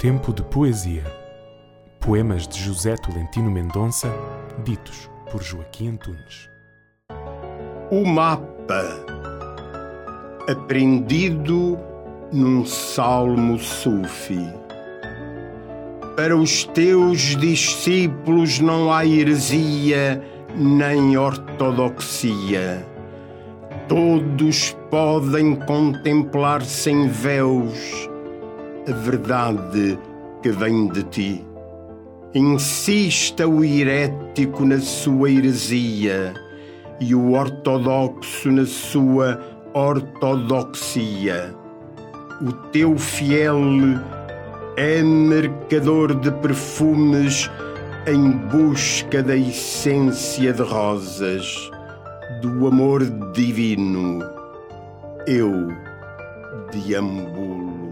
Tempo de poesia. Poemas de José Tolentino Mendonça, ditos por Joaquim Antunes. O mapa, aprendido num salmo sufi. Para os teus discípulos não há heresia nem ortodoxia. Todos podem contemplar sem véus a verdade que vem de ti. Insista o herético na sua heresia e o ortodoxo na sua ortodoxia. O teu fiel é mercador de perfumes em busca da essência de rosas, do amor divino. Eu deambulo.